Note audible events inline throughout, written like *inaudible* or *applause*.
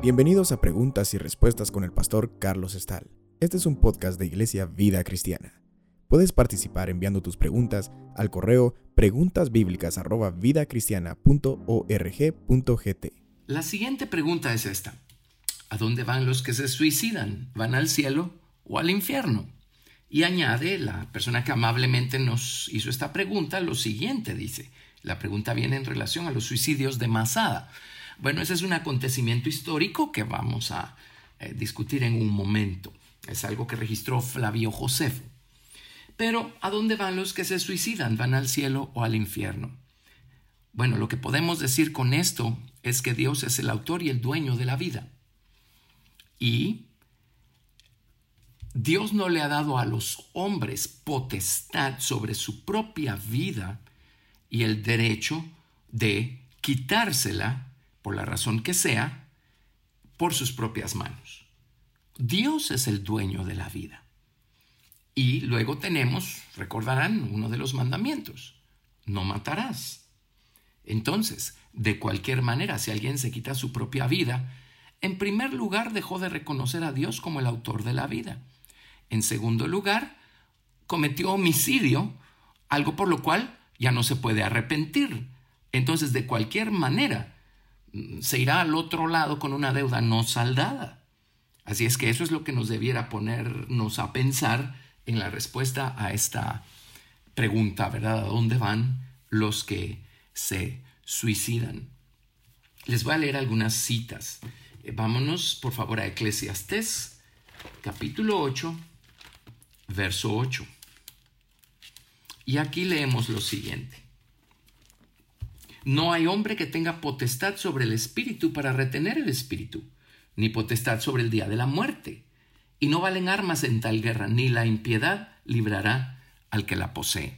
Bienvenidos a Preguntas y Respuestas con el pastor Carlos Estal. Este es un podcast de Iglesia Vida Cristiana. Puedes participar enviando tus preguntas al correo preguntasbiblicas@vidacristiana.org.gt. La siguiente pregunta es esta: ¿A dónde van los que se suicidan? ¿Van al cielo o al infierno? Y añade la persona que amablemente nos hizo esta pregunta lo siguiente, dice. La pregunta viene en relación a los suicidios de Masada. Bueno, ese es un acontecimiento histórico que vamos a eh, discutir en un momento. Es algo que registró Flavio Josefo. Pero, ¿a dónde van los que se suicidan? ¿Van al cielo o al infierno? Bueno, lo que podemos decir con esto es que Dios es el autor y el dueño de la vida. Y Dios no le ha dado a los hombres potestad sobre su propia vida y el derecho de quitársela por la razón que sea, por sus propias manos. Dios es el dueño de la vida. Y luego tenemos, recordarán, uno de los mandamientos, no matarás. Entonces, de cualquier manera, si alguien se quita su propia vida, en primer lugar dejó de reconocer a Dios como el autor de la vida. En segundo lugar, cometió homicidio, algo por lo cual ya no se puede arrepentir. Entonces, de cualquier manera, se irá al otro lado con una deuda no saldada. Así es que eso es lo que nos debiera ponernos a pensar en la respuesta a esta pregunta, ¿verdad? ¿A dónde van los que se suicidan? Les voy a leer algunas citas. Eh, vámonos, por favor, a Eclesiastés, capítulo 8, verso 8. Y aquí leemos lo siguiente. No hay hombre que tenga potestad sobre el espíritu para retener el espíritu, ni potestad sobre el día de la muerte. Y no valen armas en tal guerra, ni la impiedad librará al que la posee.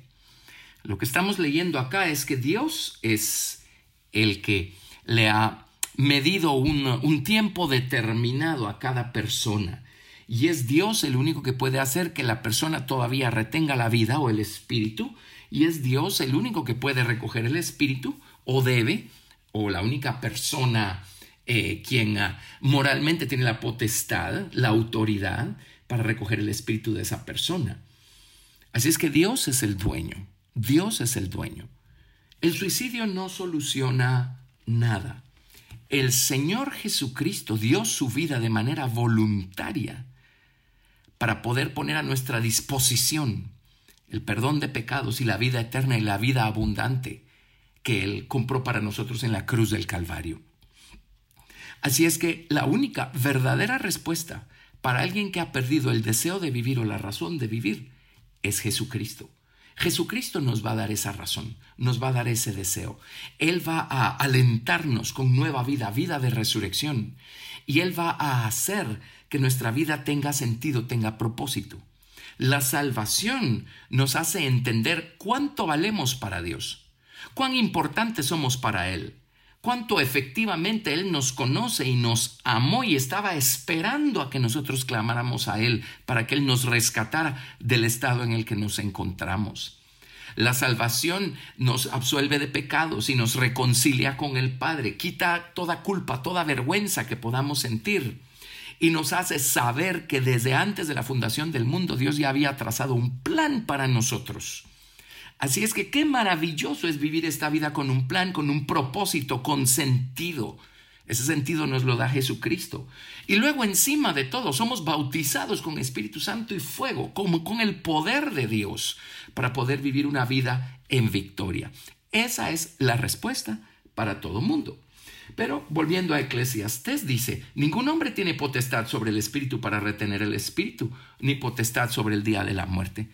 Lo que estamos leyendo acá es que Dios es el que le ha medido un, un, tiempo determinado a cada persona. Y es Dios el único que puede hacer que la persona todavía retenga la vida o el espíritu. Y es Dios el único que puede recoger el espíritu o debe, o la única persona eh, quien ah, moralmente tiene la potestad, la autoridad para recoger el espíritu de esa persona. Así es que Dios es el dueño, Dios es el dueño. El suicidio no soluciona nada. El Señor Jesucristo dio su vida de manera voluntaria para poder poner a nuestra disposición el perdón de pecados y la vida eterna y la vida abundante que Él compró para nosotros en la cruz del Calvario. Así es que la única verdadera respuesta para alguien que ha perdido el deseo de vivir o la razón de vivir es Jesucristo. Jesucristo nos va a dar esa razón, nos va a dar ese deseo. Él va a alentarnos con nueva vida, vida de resurrección. Y Él va a hacer que nuestra vida tenga sentido, tenga propósito. La salvación nos hace entender cuánto valemos para Dios cuán importantes somos para Él, cuánto efectivamente Él nos conoce y nos amó y estaba esperando a que nosotros clamáramos a Él para que Él nos rescatara del estado en el que nos encontramos. La salvación nos absuelve de pecados y nos reconcilia con el Padre, quita toda culpa, toda vergüenza que podamos sentir y nos hace saber que desde antes de la fundación del mundo Dios ya había trazado un plan para nosotros. Así es que qué maravilloso es vivir esta vida con un plan, con un propósito, con sentido. Ese sentido nos lo da Jesucristo. Y luego encima de todo somos bautizados con Espíritu Santo y fuego, como con el poder de Dios, para poder vivir una vida en victoria. Esa es la respuesta para todo mundo. Pero volviendo a Eclesiastes dice, ningún hombre tiene potestad sobre el espíritu para retener el espíritu, ni potestad sobre el día de la muerte.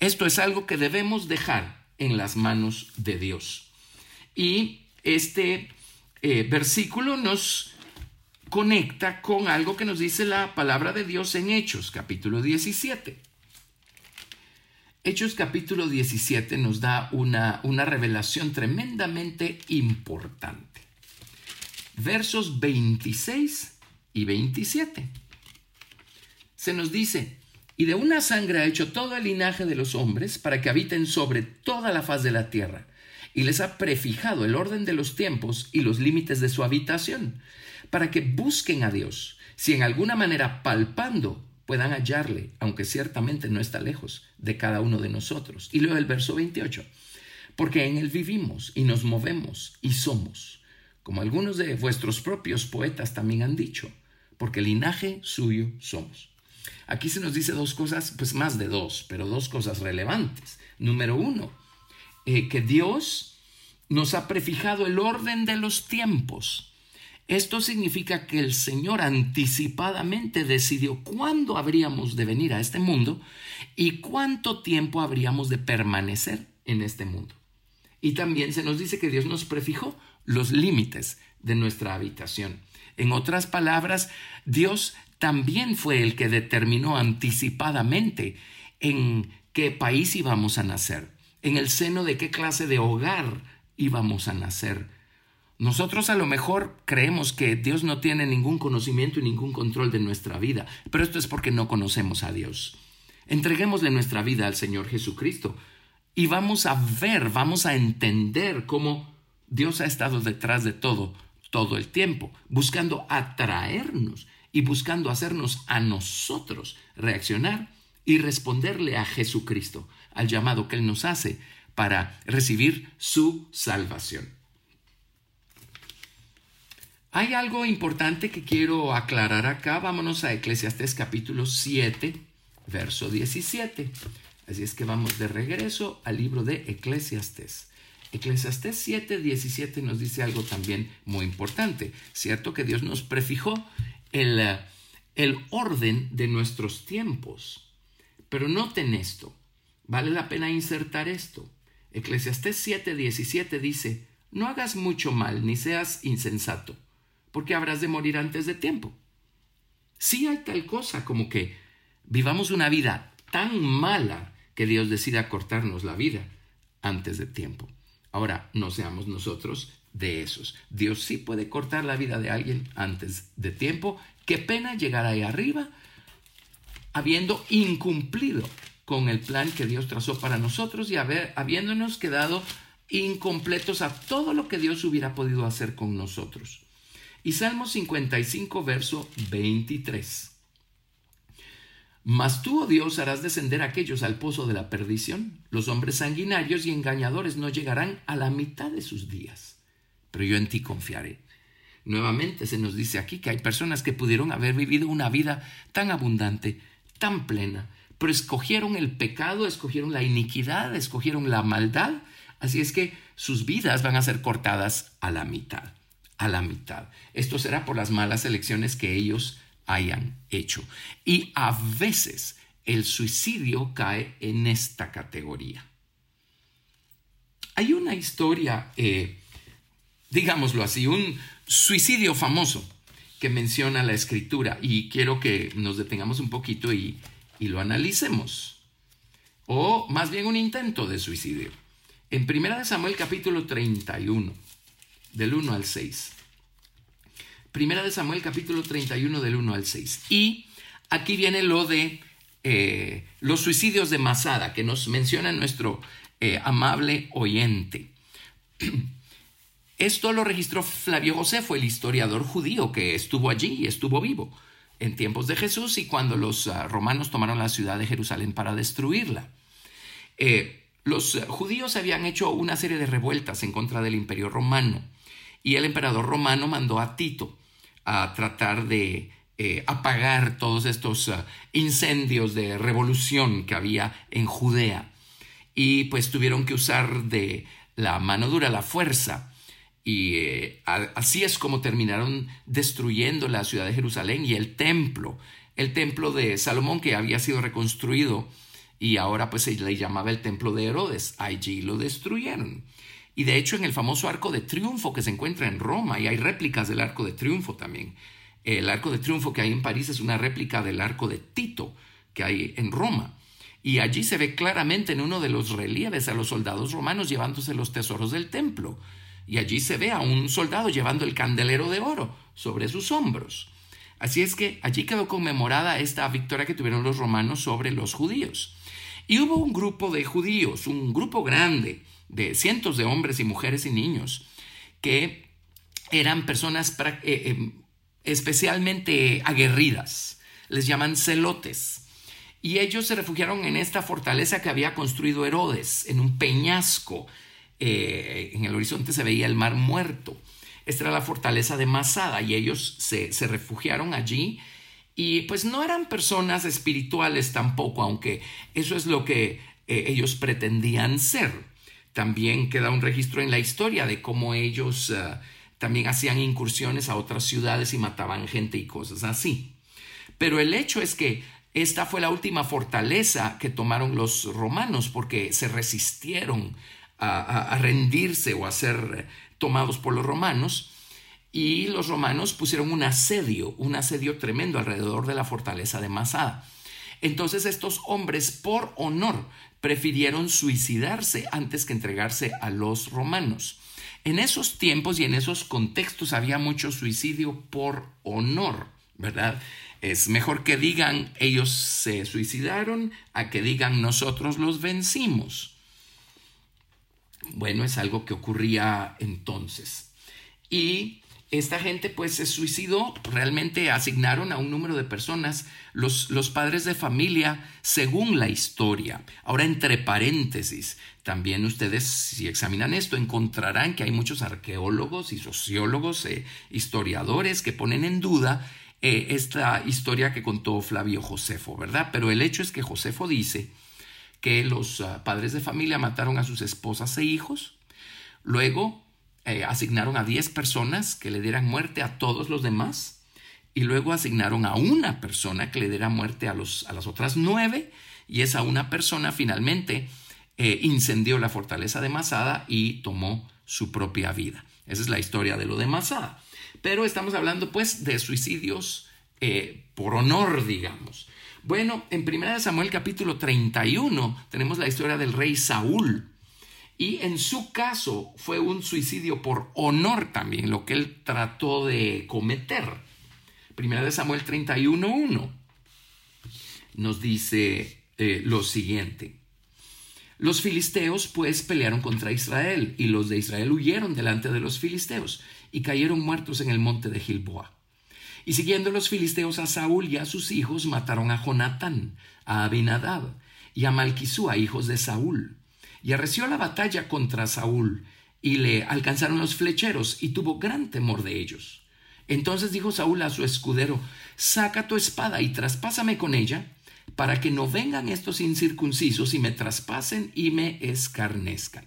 Esto es algo que debemos dejar en las manos de Dios. Y este eh, versículo nos conecta con algo que nos dice la palabra de Dios en Hechos, capítulo 17. Hechos capítulo 17 nos da una, una revelación tremendamente importante. Versos 26 y 27. Se nos dice, Y de una sangre ha hecho todo el linaje de los hombres para que habiten sobre toda la faz de la tierra. Y les ha prefijado el orden de los tiempos y los límites de su habitación, para que busquen a Dios, si en alguna manera palpando puedan hallarle, aunque ciertamente no está lejos de cada uno de nosotros. Y luego el verso 28, porque en él vivimos y nos movemos y somos, como algunos de vuestros propios poetas también han dicho, porque linaje suyo somos. Aquí se nos dice dos cosas, pues más de dos, pero dos cosas relevantes. Número uno, eh, que Dios nos ha prefijado el orden de los tiempos. Esto significa que el Señor anticipadamente decidió cuándo habríamos de venir a este mundo y cuánto tiempo habríamos de permanecer en este mundo. Y también se nos dice que Dios nos prefijó los límites de nuestra habitación. En otras palabras, Dios también fue el que determinó anticipadamente en qué país íbamos a nacer, en el seno de qué clase de hogar íbamos a nacer. Nosotros a lo mejor creemos que Dios no tiene ningún conocimiento y ningún control de nuestra vida, pero esto es porque no conocemos a Dios. Entreguémosle nuestra vida al Señor Jesucristo y vamos a ver, vamos a entender cómo Dios ha estado detrás de todo, todo el tiempo, buscando atraernos y buscando hacernos a nosotros reaccionar y responderle a Jesucristo, al llamado que Él nos hace para recibir su salvación. Hay algo importante que quiero aclarar acá. Vámonos a Eclesiastés capítulo 7, verso 17. Así es que vamos de regreso al libro de Eclesiastés. Eclesiastés 7, 17 nos dice algo también muy importante. Cierto que Dios nos prefijó el, el orden de nuestros tiempos. Pero noten esto, vale la pena insertar esto. Eclesiastés 7:17 dice, no hagas mucho mal ni seas insensato, porque habrás de morir antes de tiempo. Sí hay tal cosa como que vivamos una vida tan mala que Dios decida cortarnos la vida antes de tiempo. Ahora, no seamos nosotros de esos. Dios sí puede cortar la vida de alguien antes de tiempo. Qué pena llegar ahí arriba habiendo incumplido con el plan que Dios trazó para nosotros y habiéndonos quedado incompletos a todo lo que Dios hubiera podido hacer con nosotros. Y Salmo 55, verso 23. Mas tú, oh Dios, harás descender a aquellos al pozo de la perdición. Los hombres sanguinarios y engañadores no llegarán a la mitad de sus días pero yo en ti confiaré. Nuevamente se nos dice aquí que hay personas que pudieron haber vivido una vida tan abundante, tan plena, pero escogieron el pecado, escogieron la iniquidad, escogieron la maldad, así es que sus vidas van a ser cortadas a la mitad, a la mitad. Esto será por las malas elecciones que ellos hayan hecho. Y a veces el suicidio cae en esta categoría. Hay una historia eh, digámoslo así, un suicidio famoso que menciona la escritura y quiero que nos detengamos un poquito y, lo analicemos. O más bien un intento de suicidio. En 1 Samuel capítulo 31, del 1 al 6. Primera de Samuel capítulo 31 del 1 al 6. Y aquí viene lo de eh, los suicidios de Masada que nos menciona nuestro eh, amable oyente. *clears throat* Esto lo registró Flavio Josefo, el historiador judío que estuvo allí y estuvo vivo en tiempos de Jesús y cuando los ah, romanos tomaron la ciudad de Jerusalén para destruirla. Eh, los judíos habían hecho una serie de revueltas en contra del imperio romano y el emperador romano mandó a Tito a tratar de eh, apagar todos estos ah, incendios de revolución que había en Judea. Y pues tuvieron que usar de la mano dura, la fuerza, y eh, así es como terminaron destruyendo la ciudad de Jerusalén y el templo, el templo de Salomón que había sido reconstruido y ahora pues se le llamaba el templo de Herodes. Allí lo destruyeron. Y de hecho en el famoso arco de triunfo que se encuentra en Roma, y hay réplicas del arco de triunfo también. El arco de triunfo que hay en París es una réplica del arco de Tito que hay en Roma. Y allí se ve claramente en uno de los relieves a los soldados romanos llevándose los tesoros del templo y allí se ve a un soldado llevando el candelero de oro sobre sus hombros. Así es que allí quedó conmemorada esta victoria que tuvieron los romanos sobre los judíos. Y hubo un grupo de judíos, un grupo grande, de cientos de hombres y mujeres y niños, que eran personas eh, eh, especialmente aguerridas, les llaman celotes. Y ellos se refugiaron en esta fortaleza que había construido Herodes, en un peñasco. Eh, en el horizonte se veía el mar muerto. Esta era la fortaleza de Masada y ellos se, refugiaron allí. Y pues no eran personas espirituales tampoco, aunque eso es lo que ellos pretendían ser. También queda un registro en la historia de cómo ellos eh, también hacían incursiones a otras ciudades y mataban gente y cosas así. Pero el hecho es que esta fue la última fortaleza que tomaron los romanos porque se resistieron a, rendirse o a ser tomados por los romanos y los romanos pusieron un asedio, un asedio tremendo alrededor de la fortaleza de Masada. Entonces estos hombres, por honor, prefirieron suicidarse antes que entregarse a los romanos. En esos tiempos y en esos contextos había mucho suicidio por honor, ¿verdad? Es mejor que digan ellos se suicidaron a que digan nosotros los vencimos. Bueno, es algo que ocurría entonces. Y esta gente pues se suicidó, realmente asignaron a un número de personas, los, los, padres de familia, según la historia. Ahora, entre paréntesis, también ustedes, si examinan esto, encontrarán que hay muchos arqueólogos y sociólogos, eh, historiadores, que ponen en duda eh, esta historia que contó Flavio Josefo, ¿verdad? Pero el hecho es que Josefo dice que los ah, padres de familia mataron a sus esposas e hijos, luego eh, asignaron a 10 personas que le dieran muerte a todos los demás y luego asignaron a una persona que le diera muerte a, los, a las otras nueve y esa una persona finalmente eh, incendió la fortaleza de Masada y tomó su propia vida. Esa es la historia de lo de Masada. Pero estamos hablando pues de suicidios eh, por honor, digamos. Bueno, en 1 Samuel capítulo 31 tenemos la historia del rey Saúl. Y en su caso fue un suicidio por honor también, lo que él trató de cometer. Primera de Samuel 31.1 nos dice eh, lo siguiente. Los filisteos pues pelearon contra Israel y los de Israel huyeron delante de los filisteos y cayeron muertos en el monte de Gilboa. Y siguiendo los filisteos a Saúl y a sus hijos mataron a Jonatán, a Abinadab y a Malquisúa, hijos de Saúl y arreció la batalla contra Saúl, y le alcanzaron los flecheros, y tuvo gran temor de ellos. Entonces dijo Saúl a su escudero, saca tu espada y traspásame con ella, para que no vengan estos incircuncisos y me traspasen y me escarnezcan.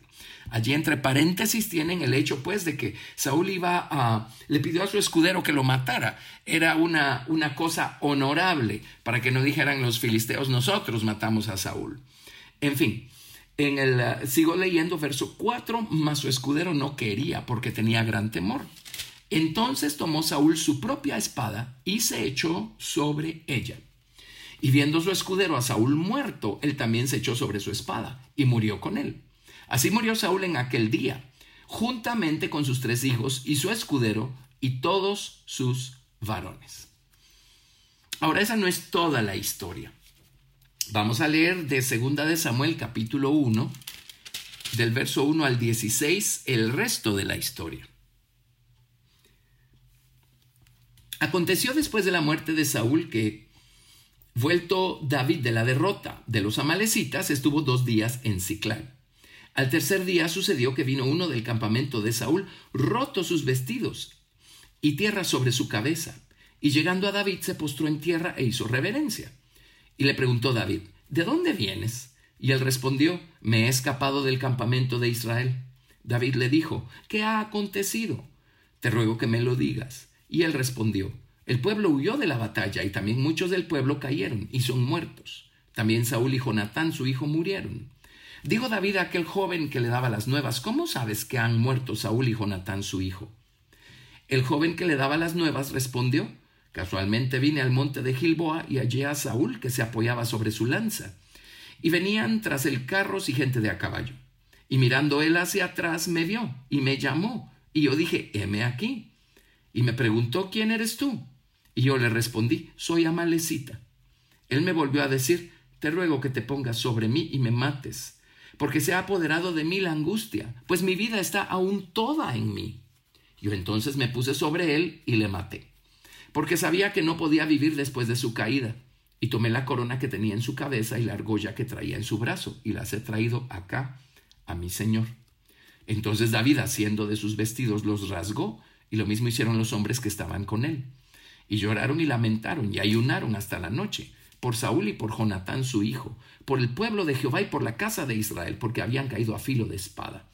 Allí entre paréntesis tienen el hecho pues de que Saúl iba a le pidió a su escudero que lo matara. Era una una cosa honorable para que no dijeran los filisteos nosotros matamos a Saúl. En fin, en el, eh, sigo leyendo verso 4, mas su escudero no quería porque tenía gran temor. Entonces tomó Saúl su propia espada y se echó sobre ella. Y viendo su escudero a Saúl muerto, él también se echó sobre su espada y murió con él. Así murió Saúl en aquel día, juntamente con sus tres hijos y su escudero y todos sus varones. Ahora esa no es toda la historia. Vamos a leer de Segunda de Samuel capítulo 1, del verso 1 al 16, el resto de la historia. Aconteció después de la muerte de Saúl que, vuelto David de la derrota de los amalecitas, estuvo dos días en Ciclán. Al tercer día sucedió que vino uno del campamento de Saúl, roto sus vestidos y tierra sobre su cabeza, y llegando a David se postró en tierra e hizo reverencia. Y le preguntó David, ¿de dónde vienes? Y él respondió, me he escapado del campamento de Israel. David le dijo, ¿qué ha acontecido? Te ruego que me lo digas. Y él respondió, el pueblo huyó de la batalla y también muchos del pueblo cayeron y son muertos. También Saúl y Jonatán, su hijo, murieron. Dijo David a aquel joven que le daba las nuevas, ¿cómo sabes que han muerto Saúl y Jonatán, su hijo? El joven que le daba las nuevas respondió, Casualmente vine al monte de Gilboa y hallé a Saúl que se apoyaba sobre su lanza. Y venían tras el carros y gente de a caballo. Y mirando él hacia atrás me vio y me llamó. Y yo dije, heme aquí. Y me preguntó, ¿quién eres tú? Y yo le respondí, soy amalecita. Él me volvió a decir, te ruego que te pongas sobre mí y me mates, porque se ha apoderado de mí la angustia, pues mi vida está aún toda en mí. Yo entonces me puse sobre él y le maté, porque sabía que no podía vivir después de su caída, y tomé la corona que tenía en su cabeza y la argolla que traía en su brazo, y las he traído acá a mi señor. Entonces David, haciendo de sus vestidos, los rasgó, y lo mismo hicieron los hombres que estaban con él. Y lloraron y lamentaron y ayunaron hasta la noche, por Saúl y por Jonatán su hijo, por el pueblo de Jehová y por la casa de Israel, porque habían caído a filo de espada.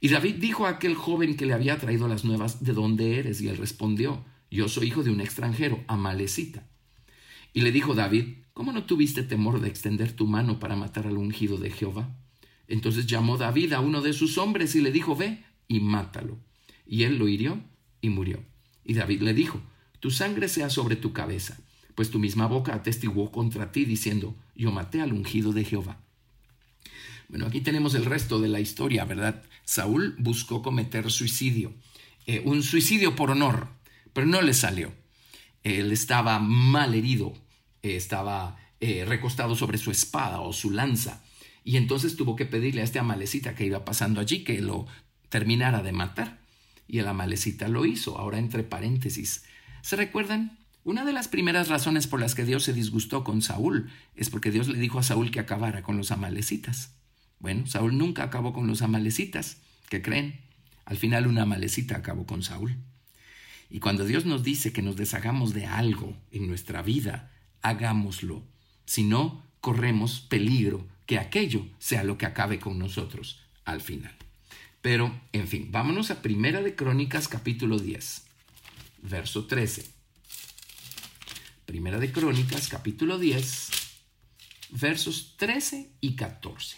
Y David dijo a aquel joven que le había traído las nuevas, ¿de dónde eres? Y él respondió, yo soy hijo de un extranjero, amalecita. Y le dijo David, ¿cómo no tuviste temor de extender tu mano para matar al ungido de Jehová? Entonces llamó David a uno de sus hombres y le dijo, ve y mátalo. Y él lo hirió y murió. Y David le dijo, tu sangre sea sobre tu cabeza, pues tu misma boca atestiguó contra ti diciendo, yo maté al ungido de Jehová. Bueno, aquí tenemos el resto de la historia, ¿verdad? Saúl buscó cometer suicidio, eh, un suicidio por honor, pero no le salió. Él estaba mal herido, eh, estaba eh, recostado sobre su espada o su lanza, y entonces tuvo que pedirle a este amalecita que iba pasando allí que lo terminara de matar. Y el amalecita lo hizo. Ahora entre paréntesis, ¿Se recuerdan? Una de las primeras razones por las que Dios se disgustó con Saúl es porque Dios le dijo a Saúl que acabara con los amalecitas. Bueno, Saúl nunca acabó con los amalecitas. ¿Qué creen? Al final una amalecita acabó con Saúl. Y cuando Dios nos dice que nos deshagamos de algo en nuestra vida, hagámoslo. Si no, corremos peligro que aquello sea lo que acabe con nosotros al final. Pero, en fin, vámonos a Primera de Crónicas capítulo 10 verso 13. Primera de Crónicas, capítulo 10, versos 13 y 14.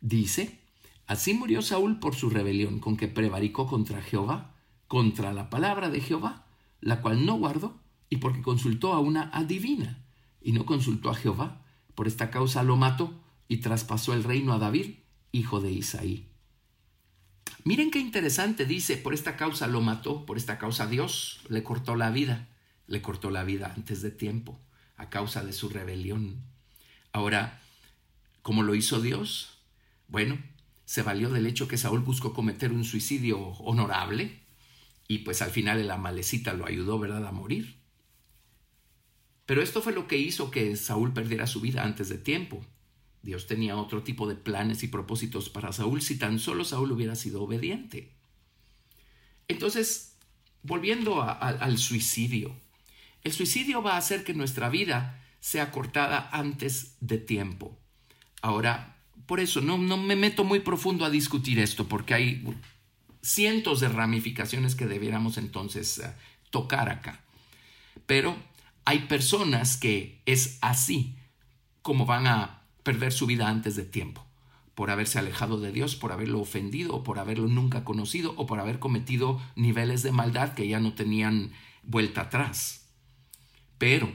Dice, así murió Saúl por su rebelión con que prevaricó contra Jehová, contra la palabra de Jehová, la cual no guardó, y porque consultó a una adivina, y no consultó a Jehová. Por esta causa lo mató y traspasó el reino a David, hijo de Isaí. Miren qué interesante, dice, por esta causa lo mató, por esta causa Dios le cortó la vida, le cortó la vida antes de tiempo, a causa de su rebelión. Ahora, ¿cómo lo hizo Dios? Bueno, se valió del hecho que Saúl buscó cometer un suicidio honorable y pues al final el amalecita lo ayudó, ¿verdad?, a morir. Pero esto fue lo que hizo que Saúl perdiera su vida antes de tiempo. Dios tenía otro tipo de planes y propósitos para Saúl si tan solo Saúl hubiera sido obediente. Entonces, volviendo al suicidio, el suicidio va a hacer que nuestra vida sea cortada antes de tiempo. Ahora, por eso no, me meto muy profundo a discutir esto, porque hay cientos de ramificaciones que debiéramos entonces eh, tocar acá. Pero hay personas que es así como van a perder su vida antes de tiempo, por haberse alejado de Dios, por haberlo ofendido, o por haberlo nunca conocido, o por haber cometido niveles de maldad que ya no tenían vuelta atrás. Pero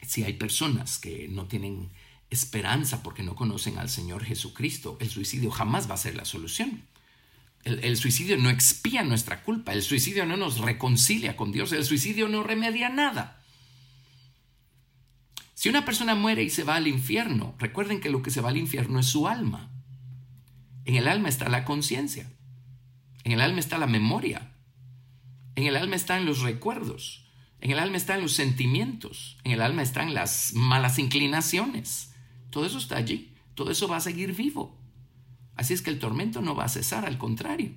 si hay personas que no tienen esperanza porque no conocen al Señor Jesucristo, el suicidio jamás va a ser la solución. El, el, suicidio no expía nuestra culpa, el suicidio no nos reconcilia con Dios, el suicidio no remedia nada. Si una persona muere y se va al infierno, recuerden que lo que se va al infierno es su alma. En el alma está la conciencia. En el alma está la memoria. En el alma están los recuerdos. En el alma están los sentimientos. En el alma están las malas inclinaciones. Todo eso está allí. Todo eso va a seguir vivo. Así es que el tormento no va a cesar, al contrario.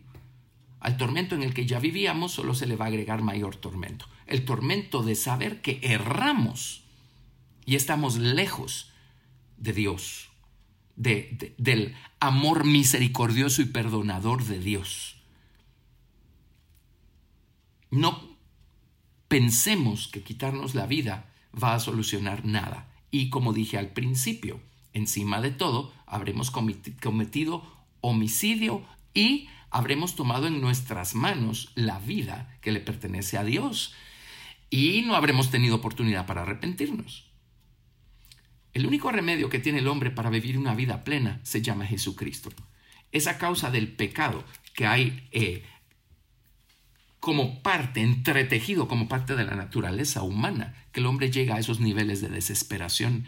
Al tormento en el que ya vivíamos solo se le va a agregar mayor tormento. El tormento de saber que erramos y estamos lejos de Dios, de, del amor misericordioso y perdonador de Dios. No pensemos que quitarnos la vida va a solucionar nada. Y como dije al principio, encima de todo, habremos cometido homicidio y habremos tomado en nuestras manos la vida que le pertenece a Dios y no habremos tenido oportunidad para arrepentirnos. El único remedio que tiene el hombre para vivir una vida plena se llama Jesucristo. Es a causa del pecado que hay eh, como parte, entretejido como parte de la naturaleza humana, que el hombre llega a esos niveles de desesperación.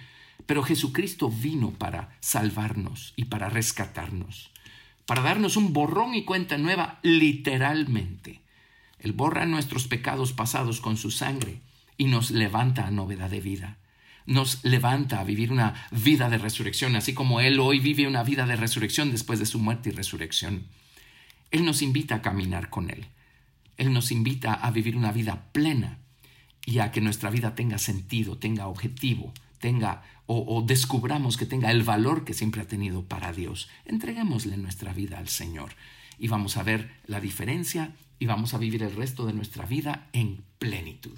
Pero Jesucristo vino para salvarnos y para rescatarnos, para darnos un borrón y cuenta nueva literalmente. Él borra nuestros pecados pasados con su sangre y nos levanta a novedad de vida. Nos levanta a vivir una vida de resurrección, así como Él hoy vive una vida de resurrección después de su muerte y resurrección. Él nos invita a caminar con Él. Él nos invita a vivir una vida plena y a que nuestra vida tenga sentido, tenga objetivo, tenga o, descubramos que tenga el valor que siempre ha tenido para Dios. Entreguémosle nuestra vida al Señor y vamos a ver la diferencia y vamos a vivir el resto de nuestra vida en plenitud.